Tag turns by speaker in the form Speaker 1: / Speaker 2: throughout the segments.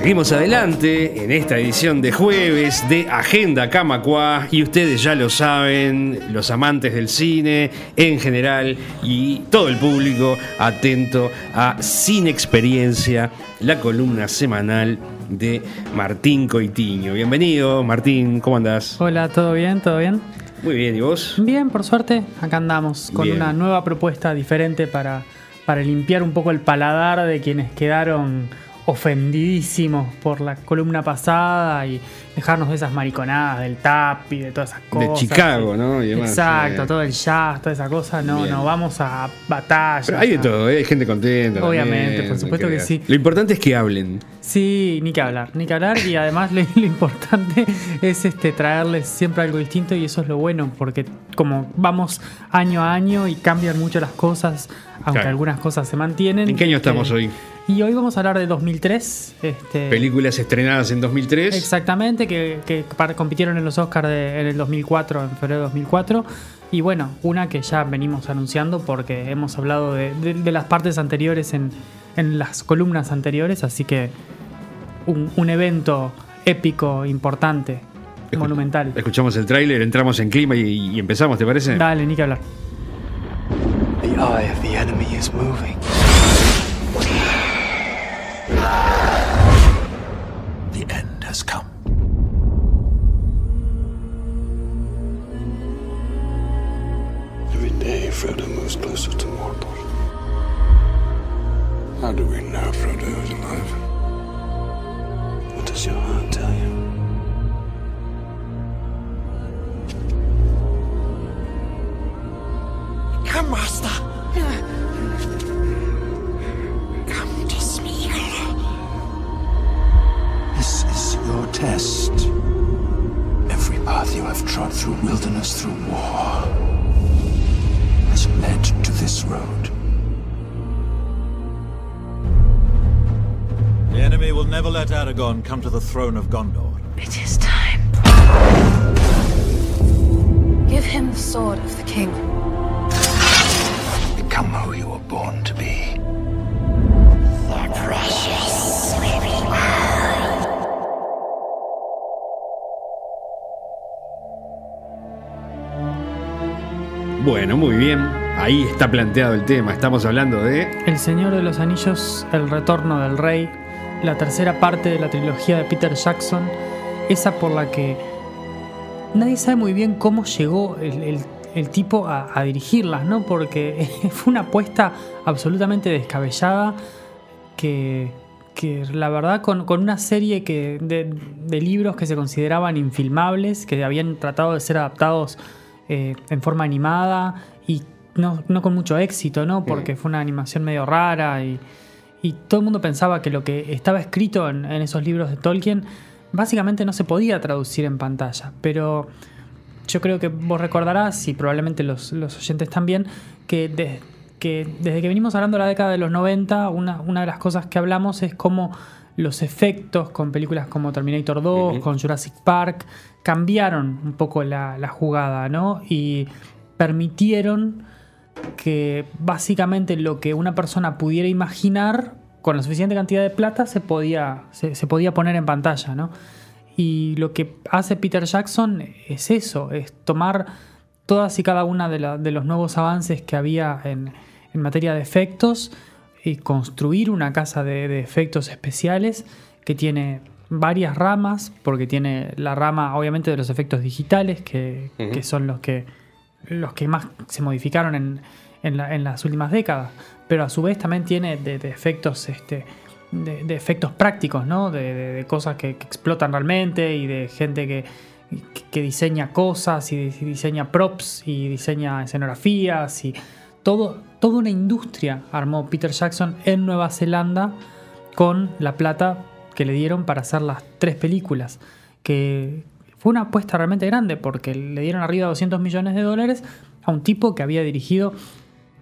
Speaker 1: Seguimos adelante en esta edición de jueves de Agenda Camacua y ustedes ya lo saben, los amantes del cine en general y todo el público atento a Sin Experiencia, la columna semanal de Martín Coitiño. Bienvenido, Martín, ¿cómo andás?
Speaker 2: Hola, ¿todo bien? ¿Todo bien?
Speaker 1: Muy bien, ¿y vos?
Speaker 2: Bien, por suerte, acá andamos con
Speaker 1: Bien.
Speaker 2: una nueva propuesta diferente para, para limpiar un poco el paladar de quienes quedaron ofendidísimos por la columna pasada y dejarnos de esas mariconadas del tap y de todas esas
Speaker 1: De
Speaker 2: cosas.
Speaker 1: Chicago, ¿no? Y demás,
Speaker 2: Exacto,
Speaker 1: eh.
Speaker 2: todo el jazz, toda esa cosa. No,
Speaker 1: Bien.
Speaker 2: no, vamos a batalla.
Speaker 1: Pero hay de todo, ¿eh? hay gente contenta.
Speaker 2: Obviamente,
Speaker 1: también,
Speaker 2: por supuesto que sí.
Speaker 1: Lo importante es que hablen.
Speaker 2: Sí, ni que hablar, ni que hablar y además lo, lo importante es este traerles siempre algo distinto y eso es lo bueno porque como vamos año a año y cambian mucho las cosas, aunque
Speaker 1: Claro.
Speaker 2: algunas cosas se mantienen.
Speaker 1: ¿En qué año
Speaker 2: este,
Speaker 1: estamos hoy?
Speaker 2: Y hoy vamos a hablar de 2003. Este,
Speaker 1: Películas estrenadas en 2003.
Speaker 2: Exactamente, que, que compitieron en los Oscars en el 2004, en febrero de 2004. Y bueno, una que ya venimos anunciando porque hemos hablado de, de- de las partes anteriores en, en las columnas anteriores, así que un, un evento épico, importante,
Speaker 1: Escu-
Speaker 2: monumental.
Speaker 1: Escuchamos el tráiler, entramos en clima y, y empezamos, ¿te parece?
Speaker 2: Dale, ni que hablar.
Speaker 3: The eye of the enemy is moving. The end has come.
Speaker 4: Throne of Gondor.
Speaker 5: It is time. Give him the sword of the king.
Speaker 3: Become who you were born to be.
Speaker 1: Bueno, muy bien. Ahí está planteado el tema. Estamos hablando de.
Speaker 2: El Señor de los Anillos, El Retorno del Rey, la tercera parte de la trilogía de Peter Jackson, esa por la que nadie sabe muy bien cómo llegó el, el- el tipo a, a dirigirlas, ¿no? Porque fue una apuesta absolutamente descabellada que, que la verdad con, con una serie que, de, de libros que se consideraban infilmables, que habían tratado de ser adaptados eh, en forma animada y no, no con mucho éxito, ¿no? Porque fue una animación medio rara y, y todo el mundo pensaba que lo que estaba escrito en, en esos libros de Tolkien básicamente no se podía traducir en pantalla. Pero yo creo que vos recordarás, y probablemente los, los oyentes también, que, de- que desde que venimos hablando de la década de los 90, una, una de las cosas que hablamos es cómo los efectos con películas como Terminator 2, con Jurassic Park, cambiaron un poco la, la jugada, ¿no? Y permitieron que básicamente lo que una persona pudiera imaginar con la suficiente cantidad de plata se podía, se, se podía poner en pantalla, ¿no? Y lo que hace Peter Jackson es eso, es tomar todas y cada una de, la- de los nuevos avances que había en, en materia de efectos y construir una casa de, de efectos especiales que tiene varias ramas, porque tiene la rama obviamente de los efectos digitales, que, que son los que, los que más se modificaron en, en la- en las últimas décadas, pero a su vez también tiene de, efectos este, de, de prácticos, ¿no? De, cosas que, que explotan realmente y de gente que, que- diseña cosas y diseña props y diseña escenografías y todo, toda una industria armó Peter Jackson en Nueva Zelanda con la plata que le dieron para hacer las tres películas, que fue una apuesta realmente grande porque le dieron arriba de 200 millones de dólares a un tipo que había dirigido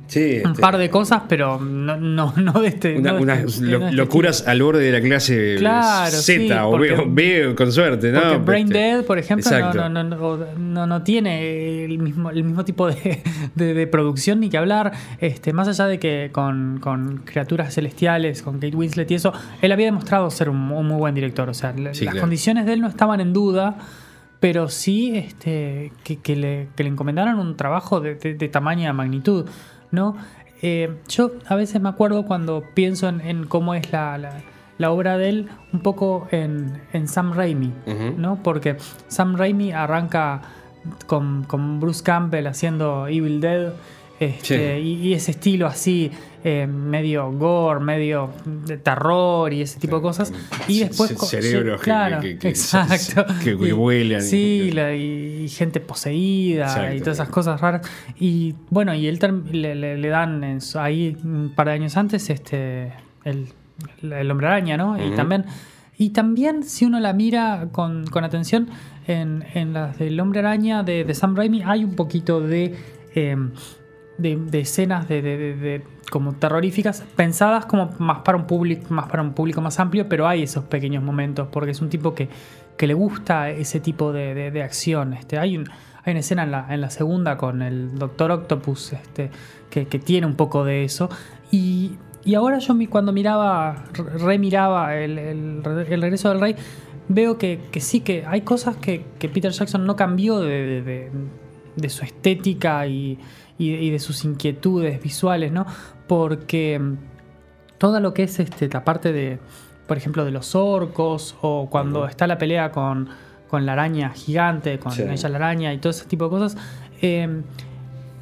Speaker 1: Sí,
Speaker 2: un
Speaker 1: este,
Speaker 2: par de cosas, pero no, no, no de este.
Speaker 1: una-
Speaker 2: no de
Speaker 1: unas
Speaker 2: este-
Speaker 1: lo-
Speaker 2: este
Speaker 1: locuras al borde de la clase
Speaker 2: Claro,
Speaker 1: Z
Speaker 2: sí,
Speaker 1: o B,
Speaker 2: porque-
Speaker 1: o B con suerte, ¿no?
Speaker 2: Porque Brain Dead, por ejemplo, no,
Speaker 1: exacto.
Speaker 2: no, no, no, no- no tiene el mismo, el mismo tipo de, de- de producción ni que hablar. Este, más allá de que con, con Criaturas Celestiales, con Kate Winslet y eso, él había demostrado ser un, un muy buen director. O sea,
Speaker 1: Sí,
Speaker 2: las
Speaker 1: claro.
Speaker 2: condiciones de él no estaban en duda. Pero sí este, que, que le, que le encomendaron un trabajo de, de, de tamaña magnitud. ¿no? Eh, yo a veces me acuerdo cuando pienso en, en cómo es la, la- la obra de él, un poco en, en Sam Raimi. ¿no? Porque Sam Raimi arranca con, con Bruce Campbell haciendo Evil Dead. este, y, y ese estilo así, eh, medio gore, medio de terror y ese tipo de cosas. Y después.
Speaker 1: cerebros
Speaker 2: claro,
Speaker 1: que- que-
Speaker 2: exacto.
Speaker 1: que- que vuelan y-
Speaker 2: Sí, la- y, y gente poseída
Speaker 1: Exacto.
Speaker 2: y todas esas cosas raras. Y bueno, y él le, le- le dan en ahí un par de años antes este el, el hombre araña, ¿no? Y también. Y también, si uno la mira con, con atención, en, en las del Hombre Araña de, de Sam Raimi hay un poquito de, eh, de, de escenas de- como terroríficas, pensadas como más para un público, más para un público más amplio, pero hay esos pequeños momentos, porque es un tipo que, que le gusta ese tipo de, de- acción. Este, hay, un- hay una escena en la, en la segunda con el Doctor Octopus este, que, que tiene un poco de eso. Y, y ahora yo cuando miraba, re- remiraba el, el, regreso del rey, veo que, que sí, que hay cosas que, que Peter Jackson no cambió de, de- de- su estética y- y de sus inquietudes visuales, ¿no? Porque mm, todo lo que es este, la parte de, por ejemplo, de los orcos o cuando está la pelea con, con la araña gigante, con
Speaker 1: Sí.
Speaker 2: ella la araña y todo ese tipo de cosas, eh,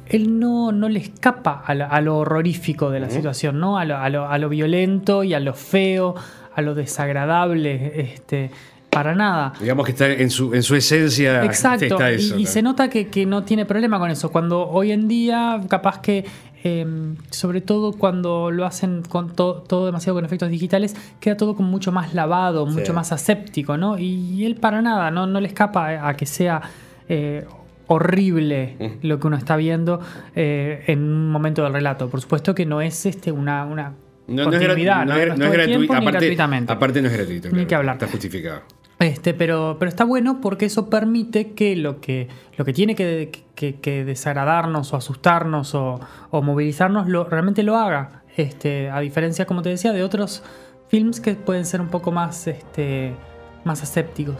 Speaker 2: él no, no le escapa a, lo horrorífico de la situación, ¿no? A lo, a lo- a lo violento y a lo feo, a lo desagradable, este, para nada.
Speaker 1: Digamos que está en su, en su esencia.
Speaker 2: Exacto,
Speaker 1: está
Speaker 2: y-
Speaker 1: eso,
Speaker 2: y, se nota que, que no tiene problema con eso. Cuando hoy en día, capaz que, eh, sobre todo cuando lo hacen con to- todo demasiado con efectos digitales, queda todo como mucho más lavado, mucho más aséptico, ¿no? Y, él para nada, no, no le escapa a, que sea eh, horrible lo que uno está viendo eh, en un momento del relato. Por supuesto que no es este una, una
Speaker 1: No,
Speaker 2: continuidad,
Speaker 1: no es- gratuito.
Speaker 2: ni
Speaker 1: Aparte,
Speaker 2: gratuitamente.
Speaker 1: aparte no es gratuito.
Speaker 2: Ni
Speaker 1: claro,
Speaker 2: que hablar.
Speaker 1: Está justificado.
Speaker 2: Este, pero, pero está bueno porque eso permite que lo que, lo que tiene que, desagradarnos o asustarnos o, movilizarnos realmente lo haga. Este, a diferencia, como te decía, de otros films que pueden ser un poco más, este, más asépticos.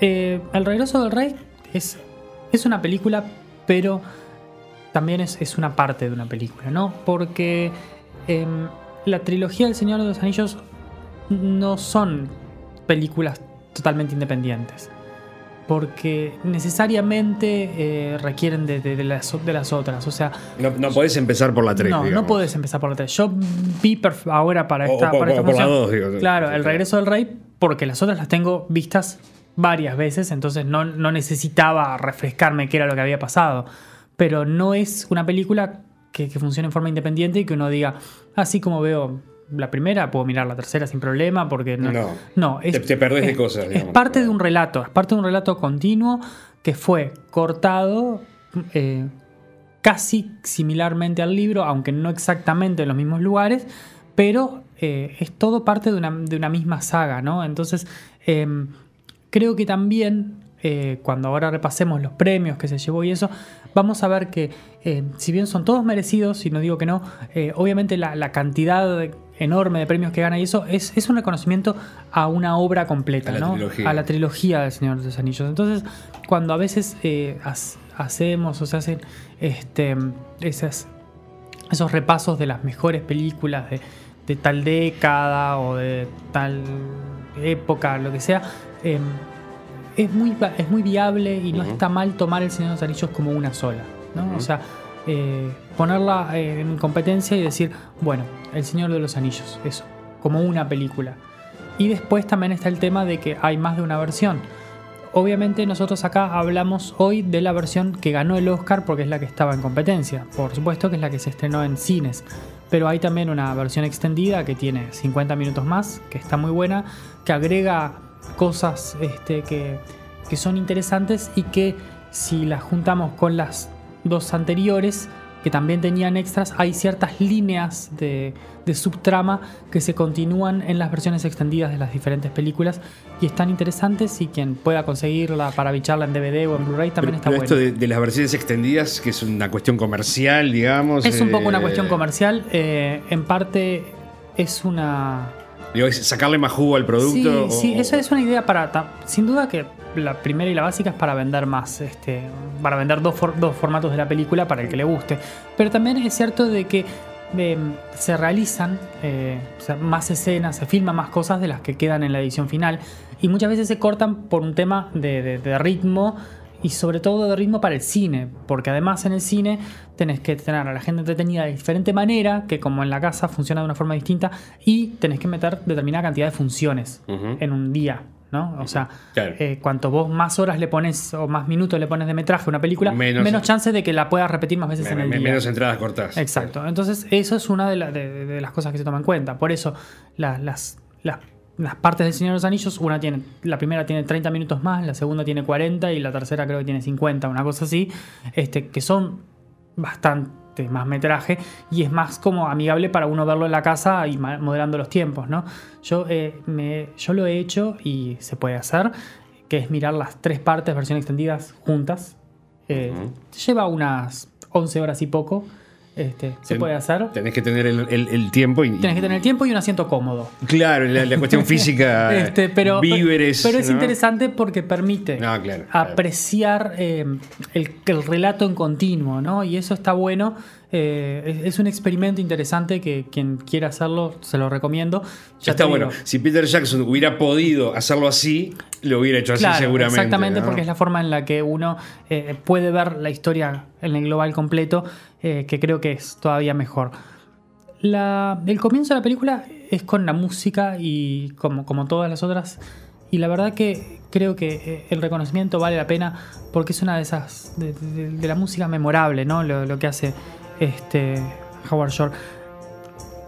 Speaker 2: Eh, El regreso del rey es, es una película, pero también es, es una parte de una película, ¿no? Porque em, la trilogía del Señor de los Anillos no son películas totalmente independientes. Porque necesariamente eh, requieren de, de- de las, de las otras. O sea,
Speaker 1: No, no podés empezar por la 3.
Speaker 2: no, no puedes empezar por la 3. Yo vi ahora para
Speaker 1: O-
Speaker 2: esta,
Speaker 1: o
Speaker 2: para esta
Speaker 1: por la
Speaker 2: función-
Speaker 1: dos, digo.
Speaker 2: Claro,
Speaker 1: Sí,
Speaker 2: el regreso del rey, porque las otras las tengo vistas varias veces, entonces no, no necesitaba refrescarme qué era lo que había pasado. Pero no es una película que, que funcione en forma independiente y que uno diga, así como veo la primera, puedo mirar la tercera sin problema, porque no.
Speaker 1: No.
Speaker 2: no
Speaker 1: Te- te perdés de cosas,
Speaker 2: Es
Speaker 1: digamos.
Speaker 2: parte de un relato, es parte de un relato continuo que fue cortado. eh, casi similarmente al libro, aunque no exactamente en los mismos lugares, pero eh, es todo parte de una, de una misma saga, ¿no? Entonces, eh, creo que también, eh, cuando ahora repasemos los premios que se llevó y eso, vamos a ver que, si bien son todos merecidos, y no digo que no, obviamente la, la cantidad enorme de premios que gana y eso es, es un reconocimiento a una obra completa,
Speaker 1: A la
Speaker 2: ¿no?
Speaker 1: trilogía.
Speaker 2: A la trilogía del Señor de los Anillos. Entonces, cuando a veces eh, ha- hacemos o se hacen este, esas, esos repasos de las mejores películas de, de tal década o de tal época, lo que sea, eh, es, muy, es muy viable y no está mal tomar El Señor de los Anillos como una sola. ¿no? O sea, eh, ponerla eh, en competencia y decir, bueno, El Señor de los Anillos, eso, como una película. Y después también está el tema de que hay más de una versión. Obviamente nosotros acá hablamos hoy de la versión que ganó el Oscar porque es la que estaba en competencia. Por supuesto que es la que se estrenó en cines. Pero hay también una versión extendida que tiene 50 minutos más, que está muy buena, que agrega cosas este, que, que son interesantes y que si las juntamos con las dos anteriores, que también tenían extras, hay ciertas líneas de, de subtrama que se continúan en las versiones extendidas de las diferentes películas y están interesantes y quien pueda conseguirla para bicharla en DVD o en Blu-ray también
Speaker 1: Pero,
Speaker 2: está
Speaker 1: pero
Speaker 2: bueno.
Speaker 1: esto de, de las versiones extendidas, que es una cuestión comercial, digamos.
Speaker 2: Es un poco una
Speaker 1: eh,
Speaker 2: cuestión comercial, eh, en parte es una...
Speaker 1: Digo, es sacarle más jugo al producto.
Speaker 2: Sí, sí, eso es una idea para. Sin duda que la primera y la básica es para vender más, este, para vender dos, for- dos formatos de la película para el que le guste. Pero también es cierto de que eh, se realizan eh, o sea, más escenas, se filman más cosas de las que quedan en la edición final. Y muchas veces se cortan por un tema de, de- de ritmo y sobre todo de ritmo para el cine, porque además en el cine tenés que tener a la gente entretenida de diferente manera, que como en la casa funciona de una forma distinta, y tenés que meter determinada cantidad de funciones en un día. ¿No? O sea,
Speaker 1: Claro.
Speaker 2: eh, cuanto vos más horas le pones o más minutos le pones de metraje a una película,
Speaker 1: Menos-
Speaker 2: menos, chance de que la puedas repetir más veces
Speaker 1: me-
Speaker 2: en el
Speaker 1: me-
Speaker 2: día.
Speaker 1: menos entradas cortadas.
Speaker 2: Exacto. Entonces, eso es una de, la- de- de las cosas que se toman en cuenta. Por eso, la- las, las, las partes del Señor de los Anillos, una tiene, la primera tiene 30 minutos más, la segunda tiene 40 y la tercera creo que tiene 50, una cosa así, este, que son bastante más metraje y es más como amigable para uno verlo en la casa y moderando los tiempos, ¿no? Yo, eh, me, yo lo he hecho y se puede hacer, que es mirar las tres partes, versión extendidas, juntas. Eh, Lleva unas 11 horas y poco. Este, se
Speaker 1: Ten-
Speaker 2: puede hacer.
Speaker 1: Tenés que tener el, el- el tiempo y.
Speaker 2: Tienes que tener tiempo y un asiento cómodo.
Speaker 1: Claro, la, la cuestión física.
Speaker 2: Este, pero,
Speaker 1: víveres.
Speaker 2: pero es
Speaker 1: ¿no?
Speaker 2: interesante porque permite
Speaker 1: No, claro, claro.
Speaker 2: apreciar eh, el, el relato en continuo, ¿no? Y eso está bueno. Eh, es, un experimento interesante que quien quiera hacerlo se lo recomiendo. Ya
Speaker 1: Está bueno.
Speaker 2: digo,
Speaker 1: Si Peter Jackson hubiera podido hacerlo así, lo hubiera hecho así seguramente.
Speaker 2: Exactamente,
Speaker 1: ¿no?
Speaker 2: porque es la forma en la que uno eh, puede ver la historia en el global completo, eh, que creo que es todavía mejor. La- el comienzo de la película es con la música y como, como todas las otras. Y la verdad que creo que el reconocimiento vale la pena porque es una de esas. de, de- de la música memorable, ¿no? Lo, lo que hace este Howard Shore.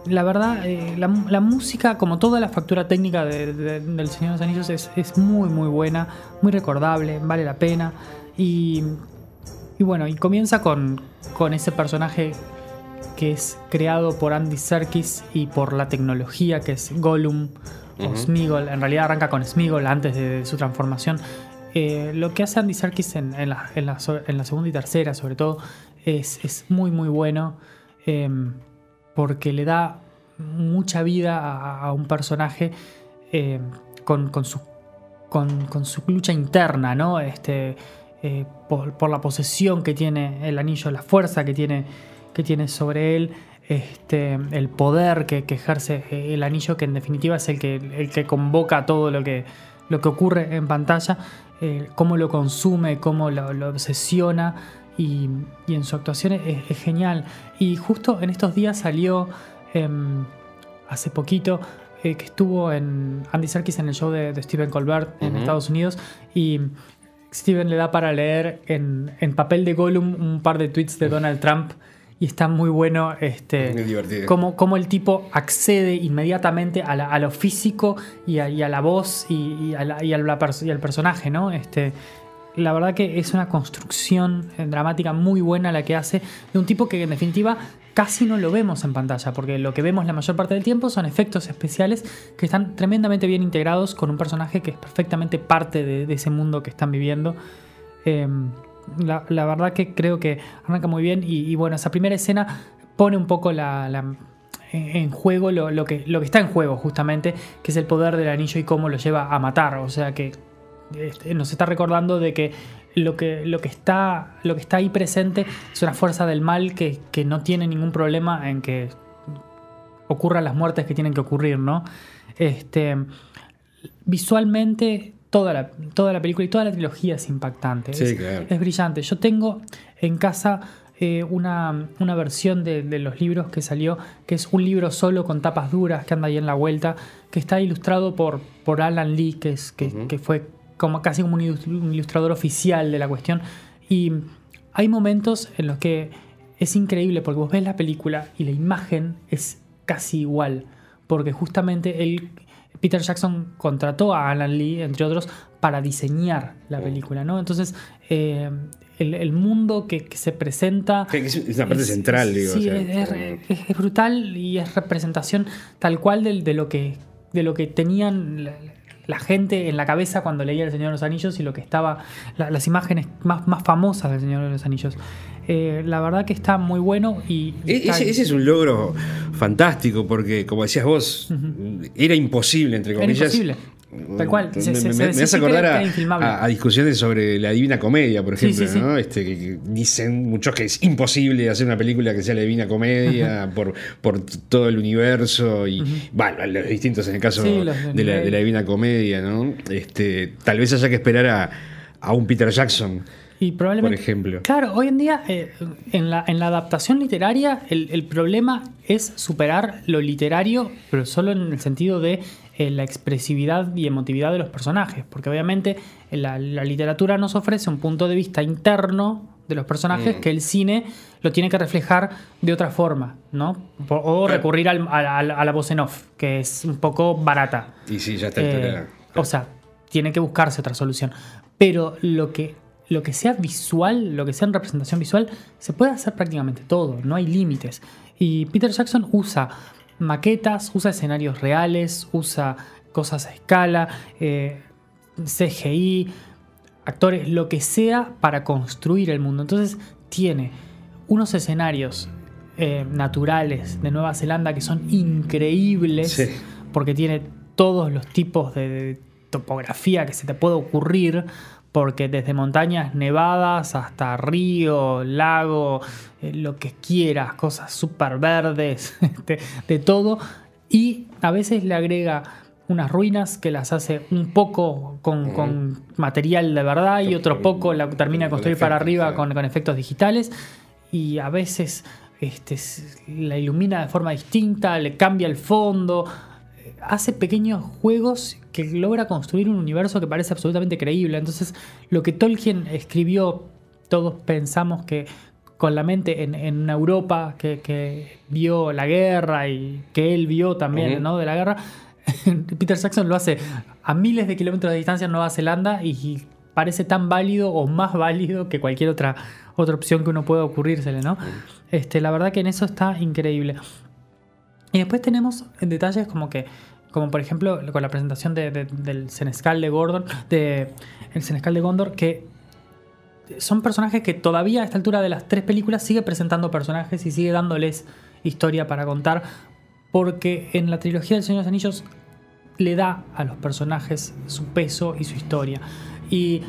Speaker 2: La verdad, eh, la, la música, como toda la factura técnica de- de- del Señor de los Anillos, es, es muy, muy buena, muy recordable, vale la pena. Y, y bueno, y comienza con, con ese personaje que es creado por Andy Serkis y por la tecnología que es Gollum o Smeagol. En realidad arranca con Smeagol antes de, de su transformación. Eh, lo que hace Andy Serkis en, en la, en la so- en la segunda y tercera, sobre todo, es, es muy, muy bueno. em, porque le da mucha vida a, un personaje eh, con, con su, con, su lucha interna, ¿no? Este, eh, por, la posesión que tiene el anillo, la fuerza que tiene, que tiene sobre él, este, el poder que, que ejerce el anillo, que en definitiva es el que, el que convoca todo lo que, lo que ocurre en pantalla, eh, cómo lo consume, cómo lo obsesiona y, y en su actuación es, es genial. Y justo en estos días salió em, hace poquito eh, que estuvo en Andy Serkis en el show de, de Stephen Colbert en Estados Unidos y Steven le da para leer en, en papel de Gollum un par de tweets de Donald Trump y está muy bueno este,
Speaker 1: Muy
Speaker 2: cómo, cómo el tipo accede inmediatamente a, la- a lo físico y a, y a la voz y, y a la- y a la pers- y al personaje, ¿no? Este, la verdad que es una construcción eh, dramática muy buena la que hace de un tipo que en definitiva casi no lo vemos en pantalla, porque lo que vemos la mayor parte del tiempo son efectos especiales que están tremendamente bien integrados con un personaje que es perfectamente parte de, ese mundo que están viviendo. Eh, la, verdad que creo que arranca muy bien y, bueno, esa primera escena pone un poco la, en juego lo, lo que, lo que está en juego justamente, que es el poder del anillo y cómo lo lleva a matar. O sea que este, nos está recordando de que lo que, lo que, está, lo que está ahí presente es una fuerza del mal que, que no tiene ningún problema en que ocurran las muertes que tienen que ocurrir, ¿no? Este, visualmente toda la, toda la película y toda la trilogía es impactante.
Speaker 1: Sí,
Speaker 2: es,
Speaker 1: claro.
Speaker 2: es brillante. Yo tengo en casa eh, una, una versión de, de los libros que salió, que es un libro solo con tapas duras que anda ahí en la vuelta, que está ilustrado por, por Alan Lee, que, es, que, que fue como casi como un ilus- un ilustrador oficial de la cuestión. Y hay momentos en los que es increíble porque vos ves la película y la imagen es casi igual. Porque justamente él, Peter Jackson contrató a Alan Lee, entre otros, para diseñar la película, ¿no? Entonces, eh, el, el mundo que, que se presenta.
Speaker 1: Es una parte central, digo.
Speaker 2: Sí,
Speaker 1: o sea,
Speaker 2: es,
Speaker 1: como-
Speaker 2: es- es brutal y es representación tal cual del- de, lo que, de lo que tenían la, gente en la cabeza cuando leía El Señor de los Anillos y lo que estaba, la- las imágenes más, más famosas del Señor de los Anillos. Eh, la verdad que está muy bueno y... y
Speaker 1: E- Ese, ese es un logro fantástico porque, como decías vos, era imposible, entre comillas.
Speaker 2: imposible. Tal cual.
Speaker 1: Me,
Speaker 2: Se-
Speaker 1: me-
Speaker 2: se
Speaker 1: me hace acordar a, a- a discusiones sobre la Divina Comedia, por ejemplo,
Speaker 2: sí, sí.
Speaker 1: ¿no? Este, que, dicen muchos que es imposible hacer una película que sea la Divina Comedia por, todo el universo y, bueno, los distintos en el caso
Speaker 2: los de
Speaker 1: de, la, de la Divina Comedia, ¿no? Este, tal vez haya que esperar a, a un Peter Jackson.
Speaker 2: Y probablemente,
Speaker 1: Por ejemplo.
Speaker 2: Claro, hoy en día eh, en, la, en la adaptación literaria el, el problema es superar lo literario, pero solo en el sentido de eh, la expresividad y emotividad de los personajes. Porque obviamente eh, la, la literatura nos ofrece un punto de vista interno de los personajes
Speaker 1: Mm.
Speaker 2: que el cine lo tiene que reflejar de otra forma, ¿no? O, recurrir al- a la voz en off, que es un poco barata.
Speaker 1: Y sí, ya está.
Speaker 2: Eh, o sea, tiene que buscarse otra solución. Pero lo que, lo que sea visual, lo que sea en representación visual, se puede hacer prácticamente todo, no hay límites. Y Peter Jackson usa maquetas, usa escenarios reales, usa cosas a escala, eh, CGI, actores, lo que sea para construir el mundo. Entonces tiene unos escenarios eh, naturales de Nueva Zelanda que son increíbles
Speaker 1: Sí.
Speaker 2: porque tiene todos los tipos de, de topografía que se te puede ocurrir, porque desde montañas nevadas hasta río, lago, eh, lo que quieras, cosas súper verdes, de, de todo, y a veces le agrega unas ruinas que las hace un poco con, con material de verdad y otro poco la termina de
Speaker 1: Con
Speaker 2: construir para arriba con, con efectos digitales. Y a veces este, la ilumina de forma distinta, le cambia el fondo, eh, hace pequeños juegos que logra construir un universo que parece absolutamente creíble. Entonces, lo que Tolkien escribió, todos pensamos que con la mente en, en una Europa que, que vio la guerra y que él vio también. ¿no? de la guerra, Peter Jackson lo hace a miles de kilómetros de distancia en Nueva Zelanda y, y parece tan válido o más válido que cualquier otra, otra opción que uno pueda ocurrírsele, ¿no? Este, la verdad que en eso está increíble. Y después tenemos detalles como que, como por ejemplo con la presentación de- de- del Senescal de de el Senescal de Gondor, que son personajes que todavía a esta altura de las tres películas sigue presentando personajes y sigue dándoles historia para contar, porque en la trilogía del Señor de los Anillos le da a los personajes su peso y su historia. Y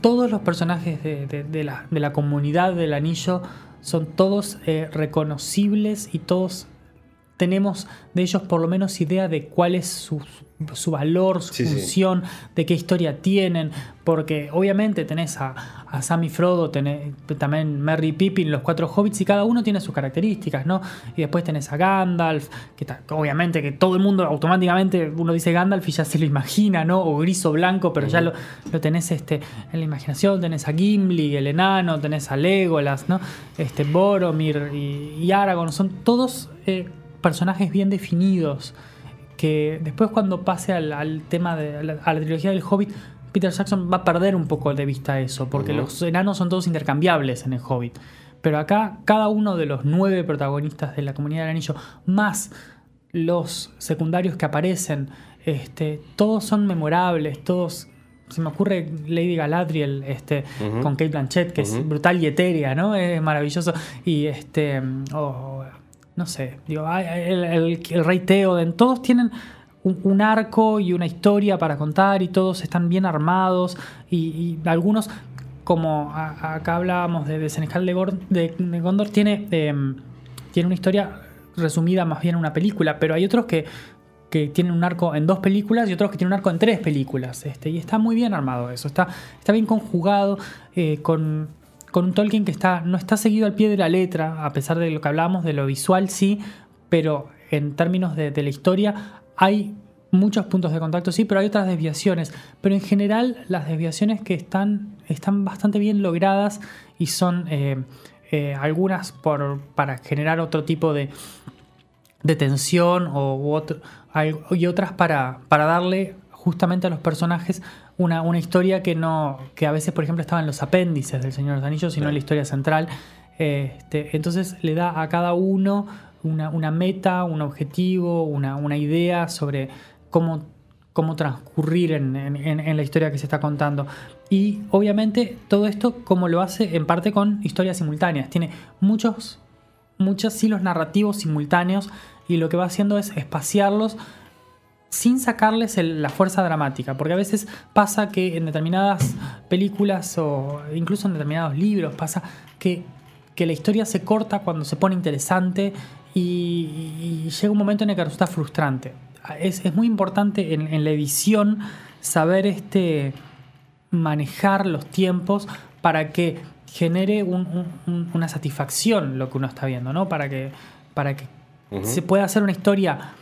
Speaker 2: todos los personajes de, de- de la, de la comunidad del anillo son todos eh, reconocibles y todos tenemos de ellos por lo menos idea de cuál es su, su valor, su
Speaker 1: Sí, sí.
Speaker 2: función, de qué historia tienen, porque obviamente tenés a, a Sam y Frodo, tenés también Merry y Pippin, los cuatro hobbits, y cada uno tiene sus características, ¿no? Y después tenés a Gandalf, que ta- obviamente que todo el mundo automáticamente, uno dice Gandalf y ya se lo imagina, ¿no? O gris o blanco, pero ya lo, lo tenés este, en la imaginación, tenés a Gimli, el enano, tenés a Legolas, ¿no? Este, Boromir y, y Aragorn, son todos eh, personajes bien definidos que después cuando pase al, al tema de a la, a la trilogía del Hobbit, Peter Jackson va a perder un poco de vista eso, porque los enanos son todos intercambiables en el Hobbit. Pero acá cada uno de los nueve protagonistas de la Comunidad del Anillo, más los secundarios que aparecen, este, todos son memorables, todos... Se me ocurre Lady Galadriel este, con Kate Blanchett, que es brutal y etérea, ¿no? Es maravilloso. Y este. o- no sé, digo, ay, el, rey Theoden, todos tienen un, arco y una historia para contar y todos están bien armados y, algunos, como acá hablábamos de, de- de Gondor, tiene, em, tiene una historia resumida más bien en una película, pero hay otros que, que tienen un arco en dos películas y otros que tienen un arco en tres películas. Este, y está muy bien armado eso, está, está bien conjugado eh, con, con un Tolkien que está, no está seguido al pie de la letra, a pesar de lo que hablábamos de lo visual, sí, pero en términos de, la historia hay muchos puntos de contacto, sí, pero hay otras desviaciones. Pero en general las desviaciones que están, están bastante bien logradas y son eh, eh, algunas por, para generar otro tipo de, de tensión o, y otras para, para darle justamente a los personajes una, una historia que no que a veces por ejemplo estaba en los apéndices del Señor de los Anillos sino en la historia central este, entonces le da a cada uno una, una meta un objetivo una, una idea sobre cómo cómo transcurrir en, en- la historia que se está contando. Y obviamente todo esto como lo hace en parte con historias simultáneas. Tiene muchos, muchos hilos narrativos simultáneos y lo que va haciendo es espaciarlos sin sacarles el- la fuerza dramática, porque a veces pasa que en determinadas películas o incluso en determinados libros pasa que, que la historia se corta cuando se pone interesante y, y llega un momento en el que resulta frustrante. Es, es muy importante en, en la edición saber este, manejar los tiempos para que genere un- un- un- una satisfacción lo que uno está viendo, ¿no? Para que, para que se pueda hacer una historia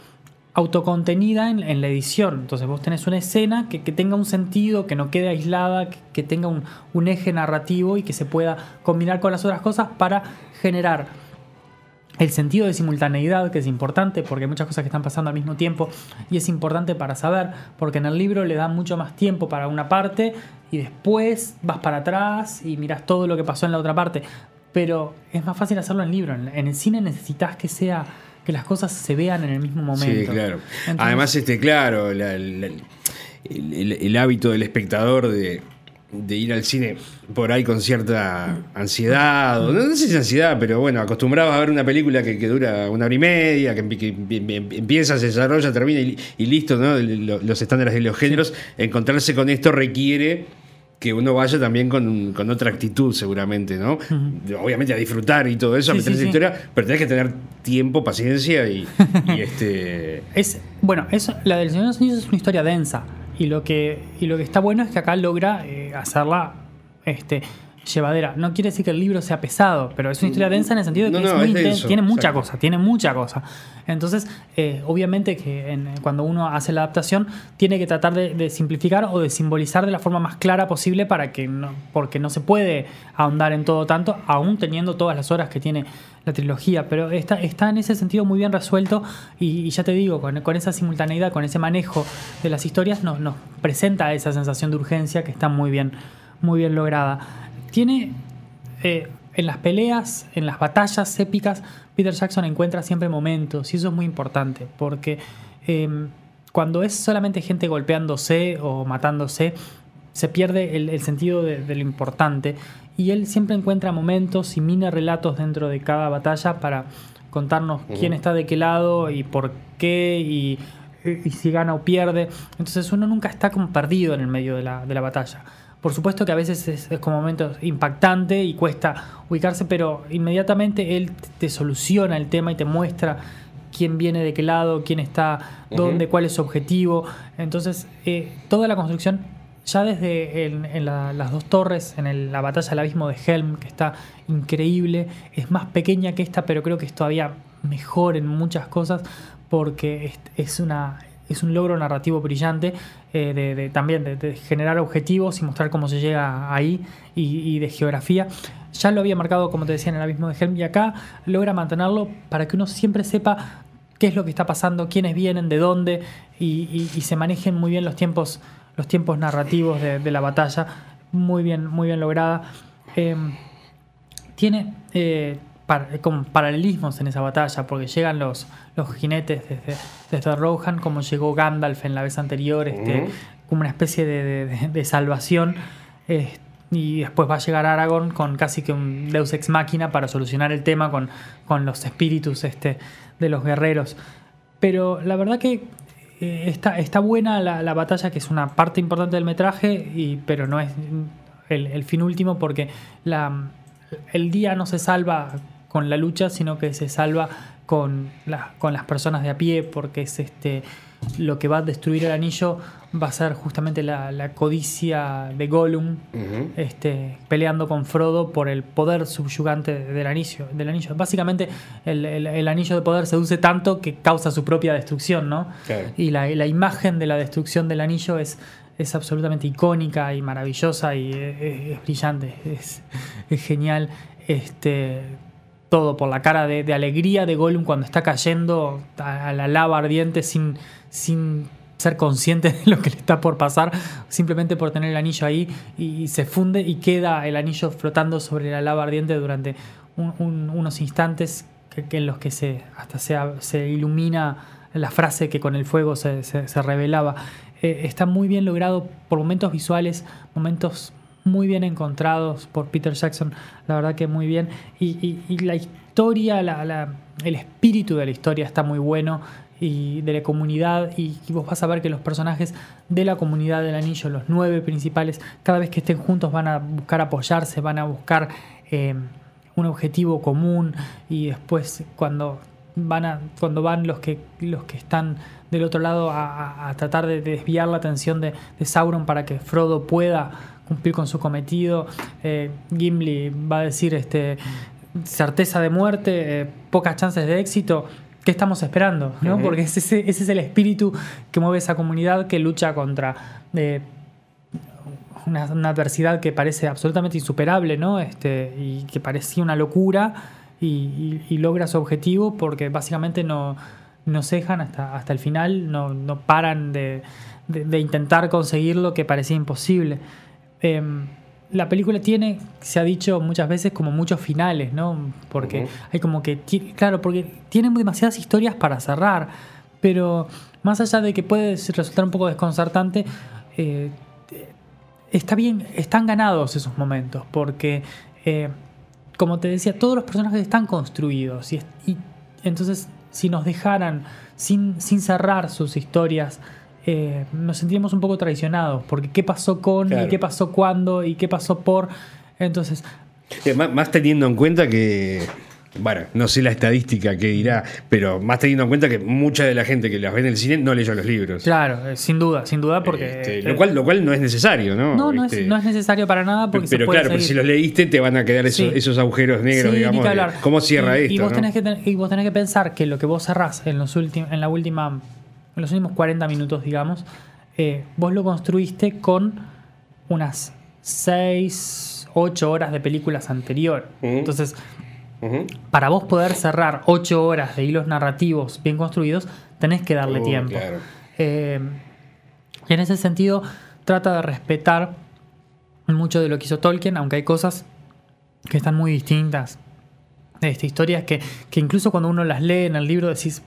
Speaker 2: autocontenida en, la edición. Entonces vos tenés una escena que, tenga un sentido, que no quede aislada, que, tenga un, eje narrativo y que se pueda combinar con las otras cosas para generar el sentido de simultaneidad, que es importante porque hay muchas cosas que están pasando al mismo tiempo y es importante para saber, porque en el libro le dan mucho más tiempo para una parte y después vas para atrás y miras todo lo que pasó en la otra parte. Pero es más fácil hacerlo en libro. En, en el cine necesitas que sea que las cosas se vean en el mismo momento.
Speaker 1: Sí, claro.
Speaker 2: Entonces-
Speaker 1: Además, este, claro, la- la- el, el- el hábito del espectador de, de ir al cine por ahí con cierta ansiedad, o no, no sé si ansiedad, pero bueno, acostumbrados a ver una película que, que dura una hora y media, que, empie- que em- em- empieza, se desarrolla, termina y, y listo, ¿no? Lo- Los estándares de los géneros. Encontrarse con esto requiere que uno vaya también con, con otra actitud, seguramente, ¿no? Obviamente a disfrutar y todo eso, a meterse
Speaker 2: sí,
Speaker 1: en
Speaker 2: sí.
Speaker 1: historia, pero tenés que tener tiempo, paciencia y, y este.
Speaker 2: Es, bueno, eso, la del Señor de los Anillos es una historia densa. Y lo que, y lo que está bueno es que acá logra eh, hacerla este, llevadera. No quiere decir que el libro sea pesado, pero es una historia densa en el sentido de que
Speaker 1: No,
Speaker 2: es
Speaker 1: no,
Speaker 2: muy
Speaker 1: es
Speaker 2: inten-
Speaker 1: denso,
Speaker 2: tiene mucha
Speaker 1: exacto.
Speaker 2: cosa, tiene mucha cosa. Entonces, eh, obviamente que en- cuando uno hace la adaptación, tiene que tratar de, de simplificar o de simbolizar de la forma más clara posible para que no, porque no se puede ahondar en todo tanto, aún teniendo todas las horas que tiene la trilogía, pero está, está en ese sentido muy bien resuelto y, y ya te digo, con, con esa simultaneidad, con ese manejo de las historias, nos, nos presenta esa sensación de urgencia que está muy bien, muy bien lograda. Tiene eh, en las peleas, en las batallas épicas, Peter Jackson encuentra siempre momentos y eso es muy importante porque eh, cuando es solamente gente golpeándose o matándose, se pierde el, el sentido de, de lo importante y él siempre encuentra momentos y mini relatos dentro de cada batalla para contarnos quién está de qué lado y por qué y, y si gana o pierde. Entonces uno nunca está como perdido en el medio de la, de la batalla. Por supuesto que a veces es, es como momento impactante y cuesta ubicarse, pero inmediatamente él te soluciona el tema y te muestra quién viene de qué lado, quién está dónde, cuál es su objetivo. Entonces, eh, toda la construcción, ya desde en, en la- las dos torres, en el- la batalla del abismo de Helm, que está increíble, es más pequeña que esta, pero creo que es todavía mejor en muchas cosas porque es, es una, es un logro narrativo brillante eh, de, también de, generar objetivos y mostrar cómo se llega ahí y, de geografía. Ya lo había marcado, como te decía, en el abismo de Helm y acá logra mantenerlo para que uno siempre sepa qué es lo que está pasando, quiénes vienen, de dónde y, se manejen muy bien los tiempos, los tiempos narrativos de, de la batalla. Muy bien, muy bien lograda. Em, tiene eh, par- como paralelismos en esa batalla, porque llegan los, los jinetes desde, desde Rohan, como llegó Gandalf en la vez anterior, este, como una especie de, de- de- de salvación. eh, y después va a llegar Aragorn con casi que un Deus Ex Máquina para solucionar el tema con, con los espíritus este, de los guerreros. Pero la verdad que eh, está, está buena la, la batalla, que es una parte importante del metraje, y, pero no es el, el fin último porque la, el día no se salva con la lucha, sino que se salva con, la- con las personas de a pie, porque es este lo que va a destruir el anillo va a ser justamente la, la codicia de Gollum este, peleando con Frodo por el poder subyugante del anillo. Del anillo. Básicamente, el, el- el anillo de poder seduce tanto que causa su propia destrucción, ¿no? Y la, la imagen de la destrucción del anillo es, es absolutamente icónica y maravillosa y es, es- es brillante, es, es genial. Este, todo por la cara de, de alegría de Gollum cuando está cayendo a, la lava ardiente sin, sin ser consciente de lo que le está por pasar, simplemente por tener el anillo ahí y, se funde y queda el anillo flotando sobre la lava ardiente durante un- un- unos instantes que, en los que se, hasta se, se ilumina la frase que con el fuego se, se- se revelaba. Eh, está muy bien logrado por momentos visuales, momentos muy bien encontrados por Peter Jackson, la verdad que muy bien. Y, y- y la historia, la- la- el espíritu de la historia está muy bueno y de la comunidad y, vos vas a ver que los personajes de la comunidad del anillo, los nueve principales, cada vez que estén juntos van a buscar apoyarse, van a buscar eh, un objetivo común y después cuando van a, cuando van los que los que están del otro lado a- a tratar de desviar la atención de, de Sauron para que Frodo pueda cumplir con su cometido. Eh, Gimli va a decir este certeza de muerte, eh, pocas chances de éxito. ¿Qué estamos esperando? ¿no? Porque ese, ese- ese es el espíritu que mueve esa comunidad que lucha contra eh, una, una adversidad que parece absolutamente insuperable, ¿no? Este, y que parecía una locura y, y- y logra su objetivo porque básicamente no, no cejan hasta, hasta el final, no, no paran de, de- de intentar conseguir lo que parecía imposible. Em, la película tiene, se ha dicho muchas veces, como muchos finales, ¿no? Porque hay como que, claro, porque tienen demasiadas historias para cerrar, pero más allá de que puede resultar un poco desconcertante, eh, está bien, están ganados esos momentos, porque, eh, como te decía, todos los personajes están construidos y, y entonces si nos dejaran sin, sin cerrar sus historias, eh, nos sentiríamos un poco traicionados, porque qué pasó con,
Speaker 1: Claro.
Speaker 2: y qué pasó cuándo, y qué pasó por... Entonces,
Speaker 1: Eh, má- Más teniendo en cuenta que, bueno, no sé la estadística que dirá, pero más teniendo en cuenta que mucha de la gente que las ve en el cine no leyó los libros.
Speaker 2: claro, eh, sin duda, sin duda, porque...
Speaker 1: Este, lo, cual, lo cual no es necesario, ¿no?
Speaker 2: no, no,
Speaker 1: Este,
Speaker 2: es, no es necesario para nada porque se
Speaker 1: pero
Speaker 2: puede
Speaker 1: claro, pero si
Speaker 2: seguir.
Speaker 1: los leíste te van a quedar esos,
Speaker 2: Sí.
Speaker 1: esos agujeros negros,
Speaker 2: Sí,
Speaker 1: digamos. de. ¿Cómo cierra
Speaker 2: y,
Speaker 1: esto?
Speaker 2: Y vos,
Speaker 1: no?
Speaker 2: tenés que ten- y vos tenés que pensar que lo que vos cerrás en, los últimos, en la última, en los últimos 40 minutos, digamos, eh, vos lo construiste con unas 6, 8 horas de películas anterior. Entonces, para vos poder cerrar 8 horas de hilos narrativos bien construidos, tenés que darle
Speaker 1: Oh,
Speaker 2: tiempo.
Speaker 1: claro.
Speaker 2: Eh, y en ese sentido, trata de respetar mucho de lo que hizo Tolkien, aunque hay cosas que están muy distintas. Este, historias que, que incluso cuando uno las lee en el libro decís,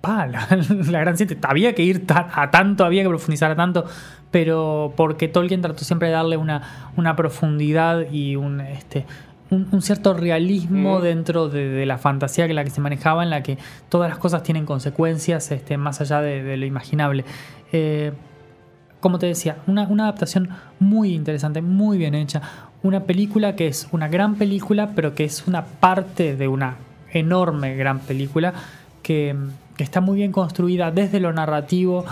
Speaker 2: pa, la, la gran siete, había que ir a tanto, había que profundizar a tanto, pero porque Tolkien trató siempre de darle una, una profundidad y un, este, un, un cierto realismo
Speaker 1: Mm.
Speaker 2: dentro de, de la fantasía que la que se manejaba, en la que todas las cosas tienen consecuencias este, más allá de, de lo imaginable. Eh, como te decía, una, una adaptación muy interesante, muy bien hecha. Una película que es una gran película, pero que es una parte de una enorme gran película que, que está muy bien construida desde lo narrativo,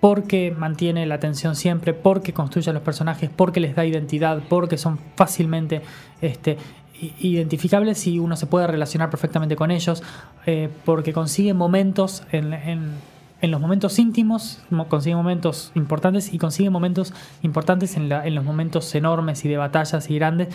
Speaker 2: porque mantiene la atención siempre, porque construye a los personajes, porque les da identidad, porque son fácilmente este, identificables y uno se puede relacionar perfectamente con ellos, eh, porque consigue momentos en, los momentos íntimos, mo- consigue momentos importantes y consigue momentos importantes en, en los momentos enormes y de batallas y grandes,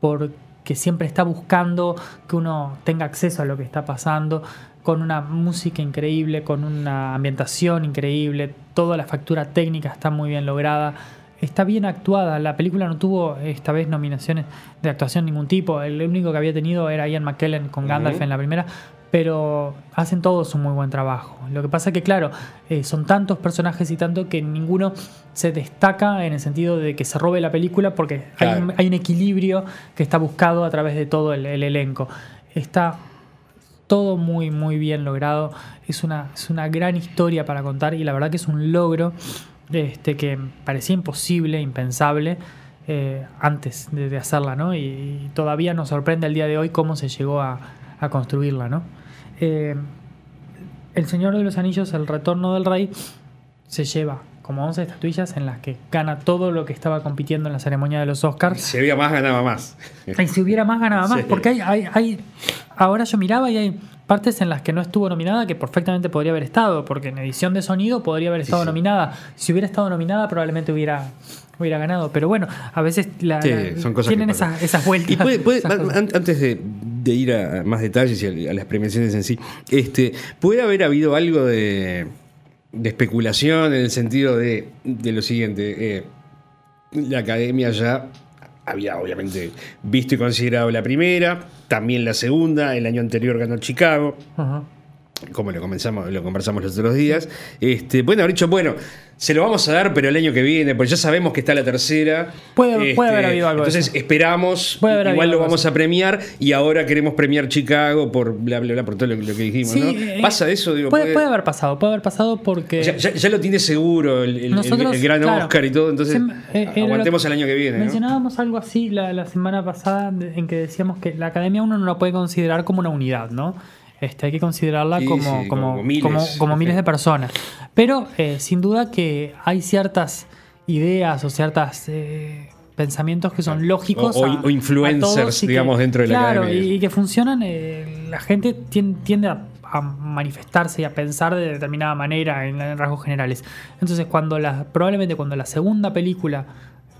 Speaker 2: porque siempre está buscando que uno tenga acceso a lo que está pasando, con una música increíble, con una ambientación increíble, toda la factura técnica está muy bien lograda. Está bien actuada, la película no tuvo esta vez nominaciones de actuación de ningún tipo, el único que había tenido era Ian McKellen con Gandalf en la primera, pero hacen todos un muy buen trabajo. Lo que pasa que, claro, eh, son tantos personajes y tanto que ninguno se destaca en el sentido de que se robe la película porque hay, un,
Speaker 1: Claro.
Speaker 2: hay un equilibrio que está buscado a través de todo el, el elenco. Está todo muy, muy bien logrado. Es una, es una gran historia para contar y la verdad que es un logro este, que parecía imposible, impensable. eh, antes de, hacerla, ¿no? Y, y todavía nos sorprende el día de hoy cómo se llegó a, a construirla, ¿no? Eh, el Señor de los Anillos, el retorno del rey, se lleva como 11 estatuillas en las que gana todo lo que estaba compitiendo en la ceremonia de los Oscars.
Speaker 1: Si había más, ganaba más.
Speaker 2: Y si hubiera más, ganaba más.
Speaker 1: Sí.
Speaker 2: Porque hay, hay, hay- Ahora yo miraba y hay partes en las que no estuvo nominada que perfectamente podría haber estado. Porque en edición de sonido podría haber estado
Speaker 1: sí.
Speaker 2: nominada. Si hubiera estado nominada, probablemente hubiera, hubiera ganado. Pero bueno, a veces la-
Speaker 1: Sí,
Speaker 2: la-
Speaker 1: son cosas
Speaker 2: tienen esas, esas vueltas.
Speaker 1: Y puede, puede-
Speaker 2: esas
Speaker 1: an-
Speaker 2: cosas.
Speaker 1: an- antes de, de ir a más detalles y a, a las premiaciones en sí, este, puede haber habido algo de, de especulación en el sentido de, de lo siguiente. eh, la academia ya había obviamente visto y considerado la primera, también la segunda, el año anterior ganó Chicago. Como lo, comenzamos, lo conversamos los otros días. Este, bueno, haber dicho, bueno, se lo vamos a dar, pero el año que viene, pues ya sabemos que está la tercera. Este,
Speaker 2: Puede- haber habido algo
Speaker 1: Entonces
Speaker 2: eso.
Speaker 1: esperamos,
Speaker 2: haber
Speaker 1: igual lo vamos a premiar y ahora queremos premiar Chicago por bla, bla, bla, por todo lo, lo que dijimos,
Speaker 2: Sí,
Speaker 1: ¿no?
Speaker 2: eh,
Speaker 1: ¿Pasa eso? Digo,
Speaker 2: puede, puede haber pasado, puede haber pasado porque.
Speaker 1: o sea, ya, ya lo tiene seguro el, el-
Speaker 2: Nosotros,
Speaker 1: el- el gran
Speaker 2: claro,
Speaker 1: Oscar y todo, entonces
Speaker 2: se- eh,
Speaker 1: aguantemos el año que viene. ¿no?
Speaker 2: Mencionábamos algo así la, la semana pasada en que decíamos que la academia uno no la puede considerar como una unidad, ¿no? Este, hay que considerarla
Speaker 1: Sí,
Speaker 2: como,
Speaker 1: sí,
Speaker 2: como,
Speaker 1: como miles.
Speaker 2: como- como miles de personas. Pero eh, sin duda que hay ciertas ideas o ciertos pensamientos que son lógicos.
Speaker 1: O- o-
Speaker 2: a-
Speaker 1: o influencers,
Speaker 2: a que-
Speaker 1: digamos, dentro de la
Speaker 2: claro,
Speaker 1: academia.
Speaker 2: y, que funcionan. eh, la gente tien- tiende a, a manifestarse y a pensar de determinada manera en, en rasgos generales. Entonces, cuando la, probablemente cuando la segunda película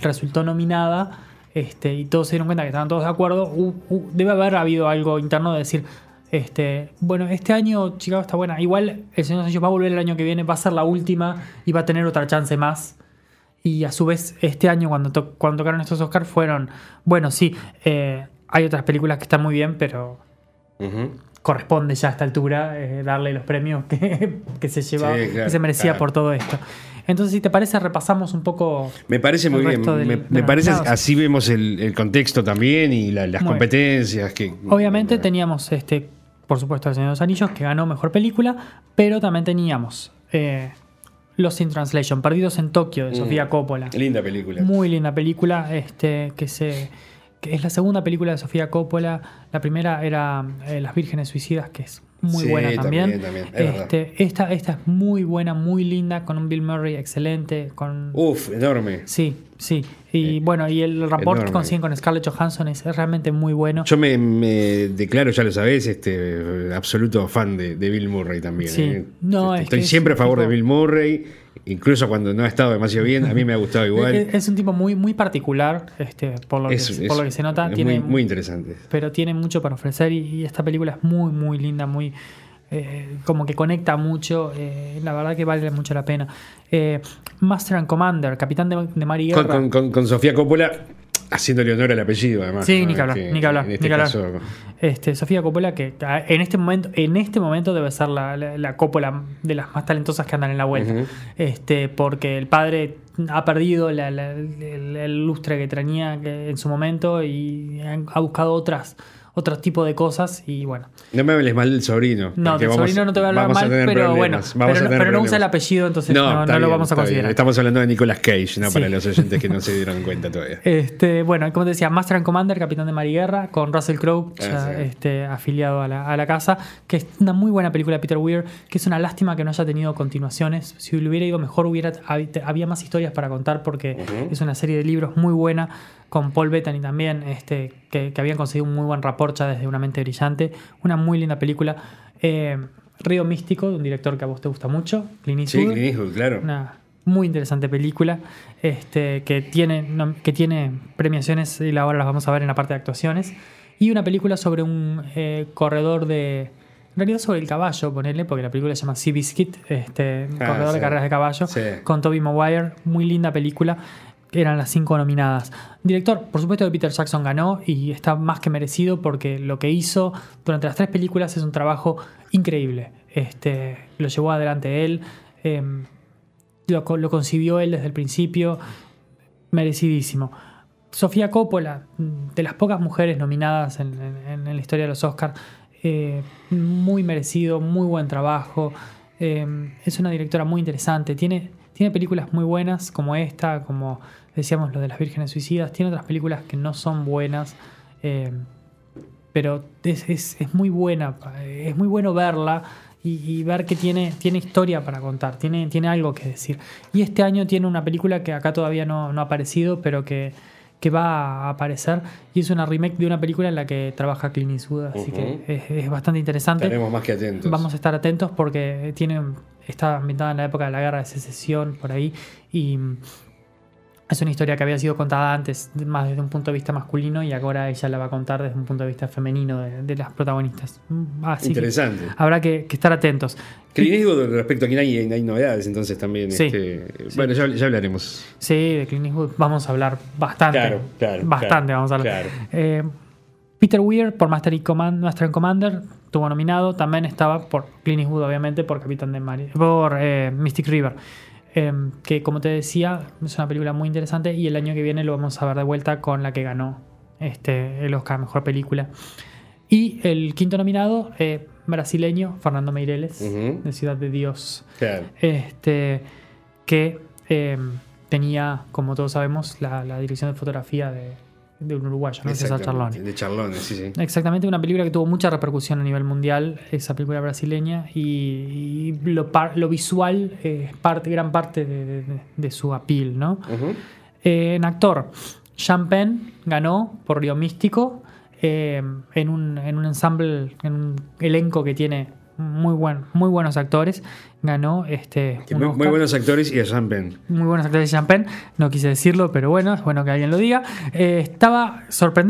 Speaker 2: resultó nominada este, y todos se dieron cuenta que estaban todos de acuerdo, hu- hu- debe haber habido algo interno de decir. Este, bueno, este año Chicago está buena. Igual el Señor de los va a volver el año que viene, va a ser la última y va a tener otra chance más. Y a su vez, este año, cuando, to- cuando tocaron estos Oscars, fueron. Bueno, sí, eh, hay otras películas que están muy bien, pero corresponde ya a esta altura eh, darle los premios que, que se llevaba,
Speaker 1: Sí, claro,
Speaker 2: que se merecía
Speaker 1: claro.
Speaker 2: por todo esto. Entonces, si te parece, repasamos un poco.
Speaker 1: Me parece muy bien.
Speaker 2: del-
Speaker 1: me me parece así vemos el, el contexto también y la- las
Speaker 2: Muy bien.
Speaker 1: competencias. que
Speaker 2: Obviamente teníamos, este, por supuesto, El Señor de los Anillos, que ganó mejor película, pero también teníamos eh, Los in Translation, Perdidos en Tokio, de
Speaker 1: Mm.
Speaker 2: Sofía Coppola.
Speaker 1: Linda película.
Speaker 2: Muy linda película, este, que se que es la segunda película de Sofía Coppola. La primera era eh, Las Vírgenes Suicidas, que es muy
Speaker 1: Sí,
Speaker 2: buena también.
Speaker 1: también, también, es verdad.
Speaker 2: este, esta, esta es muy buena, muy linda, con un Bill Murray excelente, con
Speaker 1: Uf, enorme.
Speaker 2: sí, sí. Y bueno, y el rapport que consiguen con Scarlett Johansson es realmente muy bueno.
Speaker 1: Yo me, me declaro, ya lo sabés, este absoluto fan de, de Bill Murray también.
Speaker 2: Sí.
Speaker 1: ¿eh?
Speaker 2: No,
Speaker 1: Este,
Speaker 2: es
Speaker 1: Estoy siempre a favor de Bill Murray, incluso cuando no ha estado demasiado bien, a mí me ha gustado igual.
Speaker 2: Es, es un tipo muy, muy particular, este, por, lo que,
Speaker 1: Es-
Speaker 2: por
Speaker 1: es-
Speaker 2: lo que se nota.
Speaker 1: es
Speaker 2: tiene,
Speaker 1: muy, muy interesante.
Speaker 2: pero tiene mucho para ofrecer y, y esta película es muy, muy linda, muy eh, como que conecta mucho. eh, la verdad que vale mucho la pena. Eh, Master and Commander, capitán de, de mar y
Speaker 1: Con,
Speaker 2: guerra.
Speaker 1: con- con- con Sofía Coppola haciéndole honor al apellido, además.
Speaker 2: Sí,
Speaker 1: ¿no?
Speaker 2: ni que hablar,
Speaker 1: Que
Speaker 2: ni que hablar,
Speaker 1: En
Speaker 2: ni
Speaker 1: este
Speaker 2: que hablar.
Speaker 1: caso,
Speaker 2: Este, Sofía Coppola, que en este momento, en este momento debe ser la, la, la Coppola de las más talentosas que andan en la vuelta. Este, porque el padre ha perdido la- la- el, el lustre que tenía en su momento y ha buscado otras, otros tipos de cosas y bueno.
Speaker 1: no me hables mal del sobrino.
Speaker 2: No, del sobrino no te voy a hablar mal, pero bueno,
Speaker 1: vamos
Speaker 2: pero, pero no usa el apellido, entonces no, lo vamos a
Speaker 1: bien.
Speaker 2: considerar.
Speaker 1: Estamos hablando de Nicolas Cage, ¿no?
Speaker 2: Sí.
Speaker 1: Para los oyentes que no se dieron cuenta todavía.
Speaker 2: Este, bueno, como te decía, Master and Commander, capitán de mar y guerra, con Russell Crowe,
Speaker 1: Ah,
Speaker 2: ya,
Speaker 1: sí.
Speaker 2: este, afiliado a la, a la casa, que es una muy buena película de Peter Weir, que es una lástima que no haya tenido continuaciones. Si le hubiera ido mejor, hubiera, hab- había más historias para contar, porque es una serie de libros muy buena, con Paul Bettany también, este, que, que habían conseguido un muy buen rapport ya desde Una mente brillante. Una muy linda película. Eh, Río Místico, de un director que a vos te gusta mucho, Clint
Speaker 1: Sí,
Speaker 2: Eastwood.
Speaker 1: Clint Eastwood, claro.
Speaker 2: Una muy interesante película este, que, tiene, que tiene premiaciones y ahora las vamos a ver en la parte de actuaciones. Y una película sobre un eh, corredor de. En realidad sobre el caballo, ponerle, porque la película se llama Sea Biscuit, este,
Speaker 1: Ah,
Speaker 2: corredor de
Speaker 1: sí.
Speaker 2: carreras de caballo,
Speaker 1: Sí.
Speaker 2: con Toby Maguire. Muy linda película. Eran las cinco nominadas. Director, por supuesto, que Peter Jackson ganó y está más que merecido porque lo que hizo durante las tres películas es un trabajo increíble. Este, lo llevó adelante él. em, lo, lo concibió él desde el principio, merecidísimo. Sofía Coppola, de las pocas mujeres nominadas en, la historia de los Oscars, eh, muy merecido, muy buen trabajo. eh, es una directora muy interesante. Tiene, tiene películas muy buenas como esta, como decíamos lo de las Vírgenes Suicidas. Tiene otras películas que no son buenas. eh, pero es, es- muy buena, es muy bueno verla y, y ver que tiene, tiene historia para contar, tiene, tiene algo que decir. Y este año tiene una película que acá todavía no, no ha aparecido, pero que, que va a aparecer, y es una remake de una película en la que trabaja Clint Eastwood, así que es, es bastante interesante.
Speaker 1: Estaremos más que atentos.
Speaker 2: Vamos a estar atentos porque tiene, está ambientada en la época de la guerra de secesión por ahí y, Es una historia que había sido contada antes más desde un punto de vista masculino y ahora ella la va a contar desde un punto de vista femenino de, de las protagonistas. Mm, que
Speaker 1: Interesante.
Speaker 2: habrá que, que estar atentos.
Speaker 1: Clint Eastwood, respecto a quien hay, hay novedades, entonces también.
Speaker 2: Sí.
Speaker 1: este, Bueno, ya, ya hablaremos.
Speaker 2: Sí, de Clint Eastwood vamos a hablar bastante.
Speaker 1: Claro, claro,
Speaker 2: Bastante
Speaker 1: claro,
Speaker 2: vamos a hablar.
Speaker 1: claro.
Speaker 2: Eh, Peter Weir por Master, y Command- Master and Commander tuvo nominado. También estaba por Clint Eastwood, obviamente, por Capitán de Mar por eh, Mystic River. Eh, que como te decía, es una película muy interesante y el año que viene lo vamos a ver de vuelta con la que ganó este, el Oscar a Mejor Película. Y el quinto nominado, eh, brasileño, Fernando Meireles,
Speaker 1: Ujú.
Speaker 2: de Ciudad de Dios este, que eh, tenía, como todos sabemos, la, la dirección de fotografía de, de un uruguayo, ¿no? César Charlone.
Speaker 1: De Charlone, sí, sí.
Speaker 2: Exactamente, una película que tuvo mucha repercusión a nivel mundial, esa película brasileña, y, y lo, par- lo visual es parte, gran parte de, de- de- de su appeal, ¿no? Eh, en actor, Sean Penn ganó por Río Místico eh, en, un, en un ensemble, en un elenco que tiene muy, buen, muy buenos actores. Ganó este. Un
Speaker 1: Muy, buenos actores y a Sean Penn.
Speaker 2: Muy buenos actores de Sean Penn. No quise decirlo, pero bueno, es bueno que alguien lo diga. Eh, estaba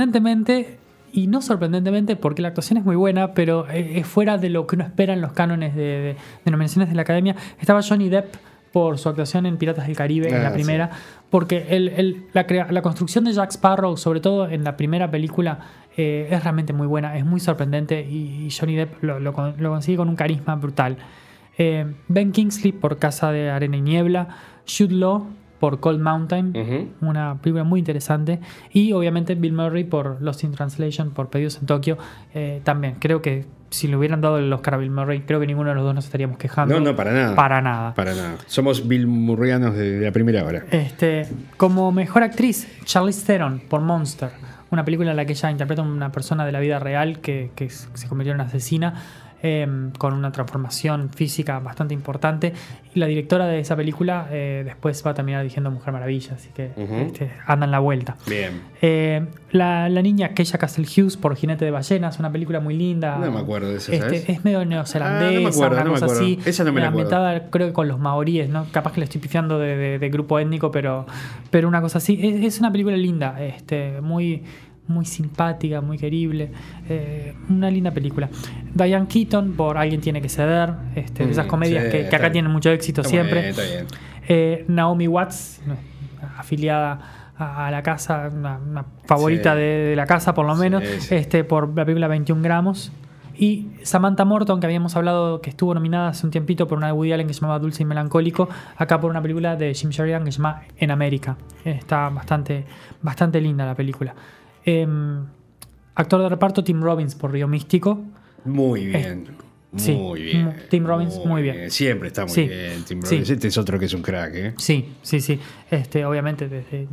Speaker 2: sorprendentemente. Y no sorprendentemente, porque la actuación es muy buena, pero eh, es fuera de lo que uno espera en los cánones de, de- de nominaciones de la academia. Estaba Johnny Depp por su actuación en Piratas del Caribe, en
Speaker 1: Ah,
Speaker 2: la
Speaker 1: sí.
Speaker 2: primera, porque el- el- la, construcción de Jack Sparrow, sobre todo en la primera película, eh, es realmente muy buena, es muy sorprendente y, y Johnny Depp lo, lo con- lo consigue con un carisma brutal. Eh, ben Kingsley por Casa de Arena y Niebla, Jude Law por Cold Mountain, una película muy interesante, y obviamente Bill Murray por Lost in Translation, por Pedidos en Tokio, eh, también. Creo que si le hubieran dado el Oscar a Bill Murray, creo que ninguno de los dos nos estaríamos quejando.
Speaker 1: No, no, para nada.
Speaker 2: Para nada.
Speaker 1: Para nada. Somos Bill Murrianos de, de la primera hora.
Speaker 2: Este, como mejor actriz, Charlize Theron por Monster, una película en la que ella interpreta a una persona de la vida real que, que se convirtió en asesina eh, con una transformación física bastante importante. Y la directora de esa película eh, después va a terminar dirigiendo Mujer Maravilla, así que este, anda en la vuelta.
Speaker 1: Bien.
Speaker 2: Eh, la, la niña Keisha Castle Hughes por Jinete de Ballenas, una película muy linda.
Speaker 1: No me acuerdo de esa,
Speaker 2: Este, es medio
Speaker 1: Ah,
Speaker 2: neozelandesa,
Speaker 1: no me acuerdo,
Speaker 2: una
Speaker 1: no me
Speaker 2: cosa
Speaker 1: acuerdo.
Speaker 2: así.
Speaker 1: Esa no me la
Speaker 2: ambientada, creo que con los maoríes, ¿no? Capaz que le estoy pifiando de, de- de grupo étnico, pero, pero una cosa así. Es, es una película linda, este, muy, muy simpática, muy querible. eh, una linda película. Diane Keaton por Alguien tiene que ceder, este, esas
Speaker 1: Mm,
Speaker 2: comedias
Speaker 1: sí,
Speaker 2: que, acá
Speaker 1: bien.
Speaker 2: tienen mucho éxito
Speaker 1: Está
Speaker 2: siempre.
Speaker 1: bien, está bien.
Speaker 2: Eh, Naomi Watts, afiliada a, a la casa, una, una favorita
Speaker 1: Sí.
Speaker 2: de, de la casa por lo menos,
Speaker 1: sí.
Speaker 2: este por la película 21 gramos. Y Samantha Morton, que habíamos hablado que estuvo nominada hace un tiempito por una de Woody Allen que se llamaba Dulce y Melancólico, acá por una película de Jim Sheridan que se llama En América. Está bastante, bastante linda la película. Em, actor de reparto Tim Robbins por Río Místico.
Speaker 1: Muy bien.
Speaker 2: sí,
Speaker 1: muy bien.
Speaker 2: mu- Tim Robbins, muy bien.
Speaker 1: Siempre está muy
Speaker 2: Sí,
Speaker 1: bien. Tim
Speaker 2: sí.
Speaker 1: Robbins. Este es otro que es un crack, ¿eh?
Speaker 2: Sí, sí, sí. Este, obviamente desde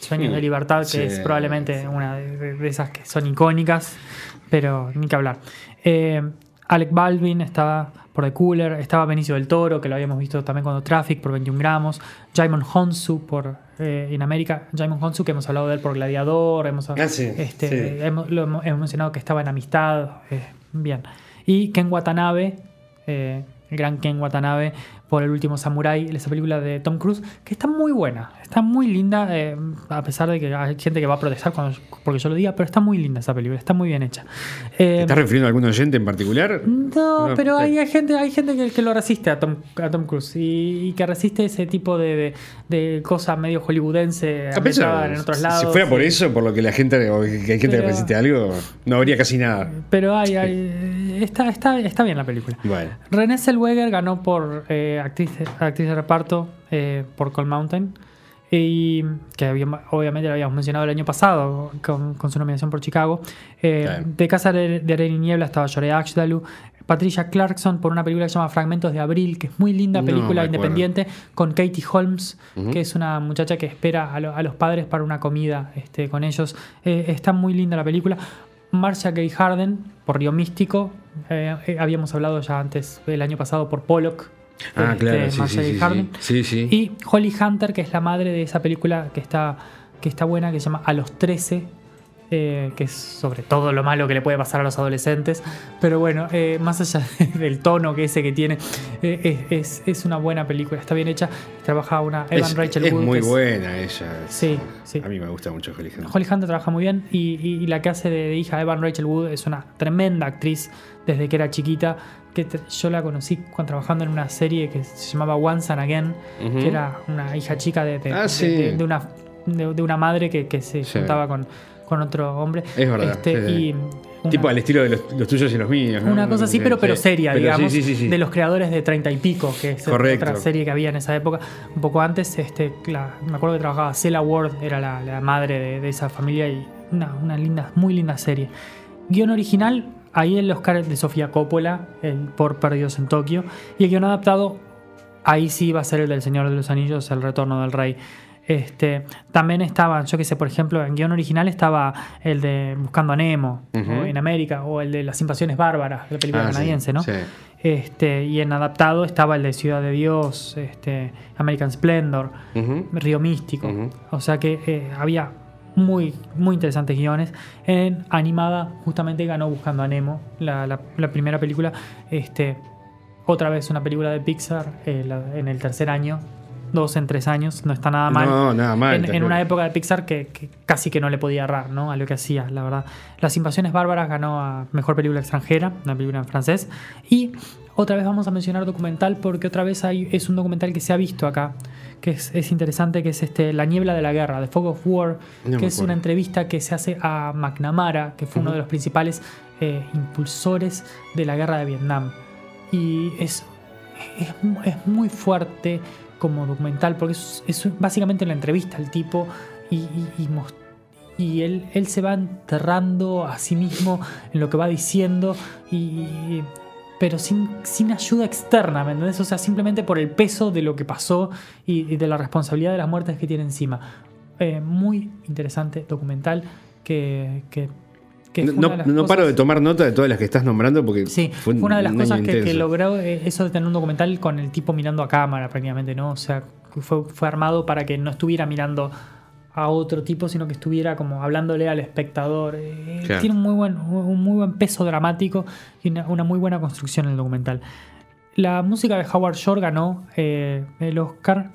Speaker 2: Sueños de Libertad, que
Speaker 1: sí,
Speaker 2: es probablemente una de esas que son icónicas, pero ni que hablar. Eh, Alec Baldwin estaba por The Cooler, estaba Benicio del Toro, que lo habíamos visto también cuando Traffic por 21 gramos, Jaimon Honsu por eh, en América, Jaimon Honsu que hemos hablado de él por Gladiador, hemos,
Speaker 1: Ah, sí,
Speaker 2: este,
Speaker 1: sí.
Speaker 2: hemos, lo hemos, hemos mencionado que estaba en Amistad, eh, bien. Y Ken Watanabe, eh, el gran Ken Watanabe por El último Samurai, esa película de Tom Cruise, que está muy buena, está muy linda, eh, a pesar de que hay gente que va a protestar cuando, porque yo lo diga, pero está muy linda esa película, está muy bien hecha. Eh,
Speaker 1: ¿Te estás refiriendo a algún oyente en particular?
Speaker 2: no,
Speaker 1: No,
Speaker 2: pero hay, hay gente, hay gente que, que lo resiste a Tom, a Tom Cruise y, y que resiste ese tipo de, de, de cosa medio hollywoodense ambientada en otros
Speaker 1: si-
Speaker 2: lados.
Speaker 1: Si fuera por
Speaker 2: y-
Speaker 1: eso, por lo que la gente, que hay gente que
Speaker 2: Pero-
Speaker 1: resiste algo, no habría casi nada.
Speaker 2: Pero hay, hay- está, está, está bien la película.
Speaker 1: Bueno.
Speaker 2: Renée Zellweger ganó por eh, actriz, actriz de reparto eh, por Cold Mountain. Y que obviamente lo habíamos mencionado el año pasado con, con su nominación por Chicago. Eh. De Casa de, de Arena y Niebla estaba Joré Ashdalu. Patricia Clarkson por una película que se llama Fragmentos de Abril, que es muy linda película independiente, con Katie Holmes, que es una muchacha que espera a, lo- a los padres para una comida este, con ellos. Eh, está muy linda la película. Marcia Gay Harden por Río Místico. Eh, eh, habíamos hablado ya antes, el año pasado, por Pollock.
Speaker 1: Ah,
Speaker 2: este,
Speaker 1: claro, sí, sí. Sí, sí.
Speaker 2: Y Holly Hunter, que es la madre de esa película que está, que está buena, que se llama A los 13. Eh, que es sobre todo lo malo que le puede pasar a los adolescentes. Pero bueno, eh, más allá del tono que ese que tiene, eh, es, es una buena película, está bien hecha. Trabaja una Evan
Speaker 1: es,
Speaker 2: Rachel
Speaker 1: es
Speaker 2: Wood.
Speaker 1: muy
Speaker 2: es-
Speaker 1: buena ella.
Speaker 2: Sí, sí.
Speaker 1: A mí me gusta mucho Holly Hunter.
Speaker 2: Holly Hunter trabaja muy bien y, y- y la que hace de, de hija Evan Rachel Wood es una tremenda actriz desde que era chiquita. Que yo la conocí cuando trabajando en una serie que se llamaba Once and Again, que era una hija chica de, de-
Speaker 1: Ah,
Speaker 2: de-
Speaker 1: sí.
Speaker 2: de- de una, de, de una madre que, que se
Speaker 1: Sí.
Speaker 2: juntaba con, con otro hombre.
Speaker 1: Es verdad,
Speaker 2: Este,
Speaker 1: sí,
Speaker 2: y una-
Speaker 1: Tipo al estilo de los, los tuyos y los míos. ¿no?
Speaker 2: una cosa así,
Speaker 1: Sí,
Speaker 2: pero, pero seria,
Speaker 1: Pero
Speaker 2: digamos,
Speaker 1: sí, sí, sí, sí.
Speaker 2: de los creadores de Treinta y Pico, que es
Speaker 1: Correcto.
Speaker 2: otra serie que había en esa época. Un poco antes, este, la- me acuerdo que trabajaba Cela Ward, era la, la madre de, de esa familia y una, una linda, muy linda serie. Guión original, ahí el Oscar de Sofía Coppola, el por Perdidos en Tokio, y el guion adaptado, ahí sí va a ser el del Señor de los Anillos, El Retorno del Rey. Este, también estaban, yo que sé, por ejemplo, en guion original estaba el de Buscando a Nemo
Speaker 1: Ujú.
Speaker 2: o en América, o el de Las Invasiones Bárbaras, la película
Speaker 1: Ah, sí,
Speaker 2: canadiense, ¿no?
Speaker 1: sí.
Speaker 2: Este, y en adaptado estaba el de Ciudad de Dios, este, American Splendor,
Speaker 1: Ujú.
Speaker 2: Río Místico.
Speaker 1: Ujú.
Speaker 2: O sea que eh, había muy, muy interesantes guiones. En animada, justamente ganó Buscando a Nemo, la, la- la primera película. Este, otra vez una película de Pixar eh, la- en el tercer año. Dos en tres años, no está nada mal.
Speaker 1: No, nada mal,
Speaker 2: En, una época de Pixar que, que casi que no le podía errar ¿no? a lo que hacía, la verdad. Las Invasiones Bárbaras ganó a Mejor Película Extranjera, una película en francés. Y otra vez vamos a mencionar documental porque otra vez hay, es un documental que se ha visto acá, que es, es interesante, que es este La Niebla de la Guerra, The Fog of War,
Speaker 1: No
Speaker 2: que es una entrevista que se hace a McNamara, que fue uno de los principales eh, impulsores de la guerra de Vietnam. Y es, es, es muy fuerte como documental, porque es, básicamente la entrevista al tipo y, y- y él, él se va enterrando a sí mismo en lo que va diciendo, y, pero sin, sin ayuda externa, ¿me entendés? O sea, simplemente por el peso de lo que pasó y, de la responsabilidad de las muertes que tiene encima. Eh, muy interesante documental que que
Speaker 1: No, no- paro de tomar nota de todas las que estás nombrando porque
Speaker 2: Sí,
Speaker 1: fue,
Speaker 2: fue, una de las cosas que, que logró eh, eso de tener un documental con el tipo mirando a cámara prácticamente, ¿no? O sea, fue, fue armado para que no estuviera mirando a otro tipo, sino que estuviera como hablándole al espectador. Eh,
Speaker 1: Claro.
Speaker 2: Tiene un muy buen, un muy buen peso dramático y una, una muy buena construcción en el documental. La música de Howard Shore ganó eh, el Oscar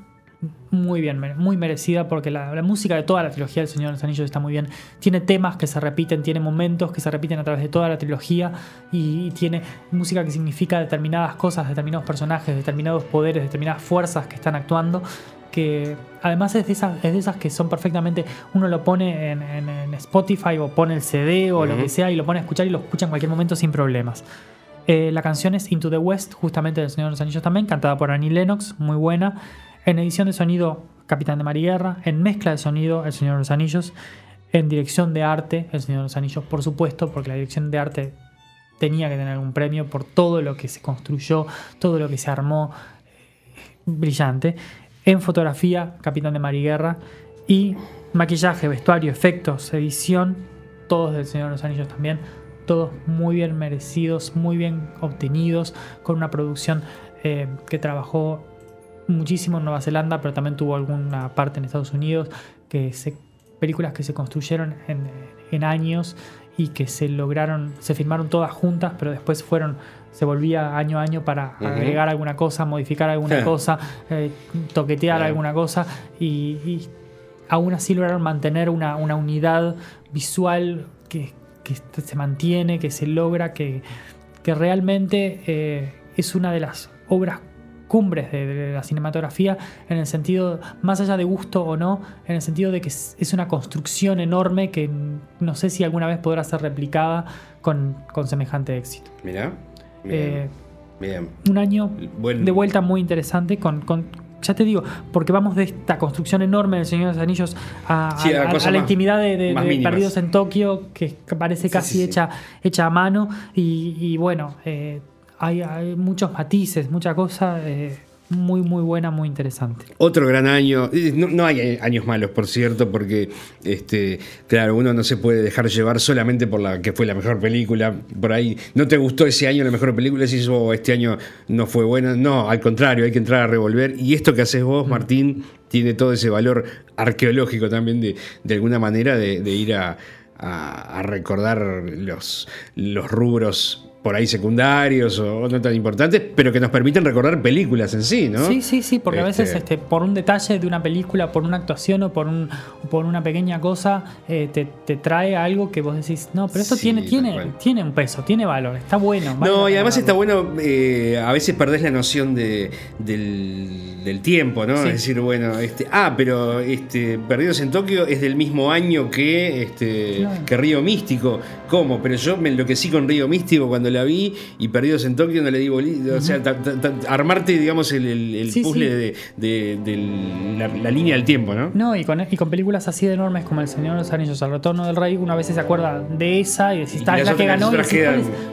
Speaker 2: muy bien, muy merecida porque la, la música de toda la trilogía del Señor de los Anillos está muy bien. Tiene temas que se repiten, tiene momentos que se repiten a través de toda la trilogía y, y tiene música que significa determinadas cosas, determinados personajes, determinados poderes, determinadas fuerzas que están actuando. Que además es de esas, es de esas que son perfectamente. Uno lo pone en, en- en Spotify o pone el CD o lo que sea y lo pone a escuchar y lo escucha en cualquier momento sin problemas. Eh, la canción es Into the West, justamente del Señor de los Anillos también, cantada por Annie Lennox, muy buena. En edición de sonido, Capitán de Mariguerra. En mezcla de sonido, El Señor de los Anillos. En dirección de arte, El Señor de los Anillos, por supuesto, porque la dirección de arte tenía que tener un premio por todo lo que se construyó, todo lo que se armó. eh, Brillante. En fotografía, Capitán de Mariguerra. Y maquillaje, vestuario, efectos, edición, todos del Señor de los Anillos también. Todos muy bien merecidos, muy bien obtenidos, con una producción eh, que trabajó muchísimo en Nueva Zelanda, pero también tuvo alguna parte en Estados Unidos, que se, películas que se construyeron en, en años y que se lograron, se filmaron todas juntas, pero después fueron, se volvía año a año para agregar alguna cosa, modificar alguna cosa, eh, toquetear alguna cosa y, y aún así lograron mantener una, una unidad visual que, que se mantiene, que se logra, que, que realmente eh, es una de las obras cumbres de, de la cinematografía en el sentido, más allá de gusto o no, en el sentido de que es, es una construcción enorme que no sé si alguna vez podrá ser replicada con, con semejante éxito.
Speaker 1: Mirá.
Speaker 2: Eh, un año
Speaker 1: Buen-
Speaker 2: de vuelta muy interesante con, con- ya te digo, porque vamos de esta construcción enorme del Señor de los Anillos a,
Speaker 1: Sí, a
Speaker 2: a- a-
Speaker 1: cosas
Speaker 2: a la intimidad de. Perdidos en Tokio, que parece casi
Speaker 1: sí, sí.
Speaker 2: Hecha, hecha a mano, y, y bueno, eh, hay, hay muchos matices, mucha cosa eh, muy, muy buena, muy interesante.
Speaker 1: Otro gran año. Eh, No, no hay años malos, por cierto, porque, este, claro, uno no se puede dejar llevar solamente por la que fue la mejor película. Por ahí, ¿no te gustó ese año la mejor película? Si oh, este año no fue buena. No, al contrario, hay que entrar a revolver. Y esto que haces vos, Martín, tiene todo ese valor arqueológico también, de, de alguna manera, de, de ir a, a- a recordar los, los rubros por ahí secundarios o no tan importantes, pero que nos permiten recordar películas en sí, ¿no?
Speaker 2: Sí, sí, sí, porque a veces
Speaker 1: Este,
Speaker 2: este, por un detalle de una película, por una actuación o por, un, por una pequeña cosa, eh, te, te trae algo que vos decís, no, pero esto
Speaker 1: Sí,
Speaker 2: tiene, tiene, tiene un peso, tiene valor, está bueno. vale
Speaker 1: No, y además está bueno, eh, a veces perdés la noción de, del, del tiempo, ¿no?
Speaker 2: Sí.
Speaker 1: Es decir, bueno, este, ah, pero este, Perdidos en Tokio es del mismo año que, este,
Speaker 2: Claro.
Speaker 1: que Río Místico. ¿Cómo? Pero yo me enloquecí con Río Místico cuando la vi y Perdidos en Tokio no le di bolilla. O sea, ta- ta- ta- armarte, digamos, el, el- el
Speaker 2: Sí,
Speaker 1: puzzle
Speaker 2: sí.
Speaker 1: de, de- de la, la línea del tiempo, ¿no?
Speaker 2: No, y con, y con películas así de enormes como El Señor de los Anillos, El Retorno del Rey, una vez se acuerda de esa y decís, está, es la que ganó. ¿cuáles,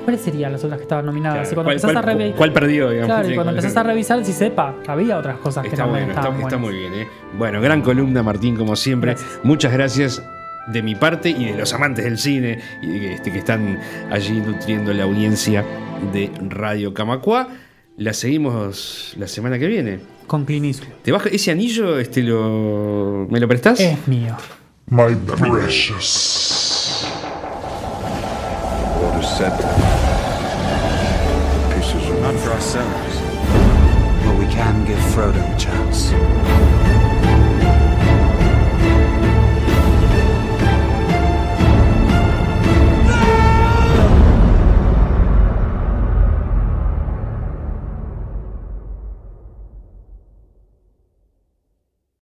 Speaker 2: cuáles serían las otras que estaban nominadas?
Speaker 1: Claro.
Speaker 2: Y cuando
Speaker 1: ¿Cuál-
Speaker 2: empezás
Speaker 1: cuál-
Speaker 2: a
Speaker 1: cuál perdió, digamos?
Speaker 2: Claro, y cuando
Speaker 1: cuál-
Speaker 2: empezás a revisar, si sepa, había otras cosas que
Speaker 1: Está
Speaker 2: también
Speaker 1: bueno, está,
Speaker 2: estaban
Speaker 1: está
Speaker 2: buenas.
Speaker 1: muy bien. ¿eh? Bueno, gran columna, Martín, como siempre.
Speaker 2: Gracias.
Speaker 1: Muchas gracias de mi parte y de los amantes del cine y de- este, que están allí nutriendo la audiencia de Radio Camacua. La seguimos la semana que viene.
Speaker 2: Con Clint Eastwood.
Speaker 1: ¿Te baja ese anillo? Este lo, ¿Me lo prestás?
Speaker 2: Es mío.
Speaker 6: My precious.
Speaker 7: Orders set. Pieces of
Speaker 4: Not for ourselves.
Speaker 3: But we can give Frodo a chance.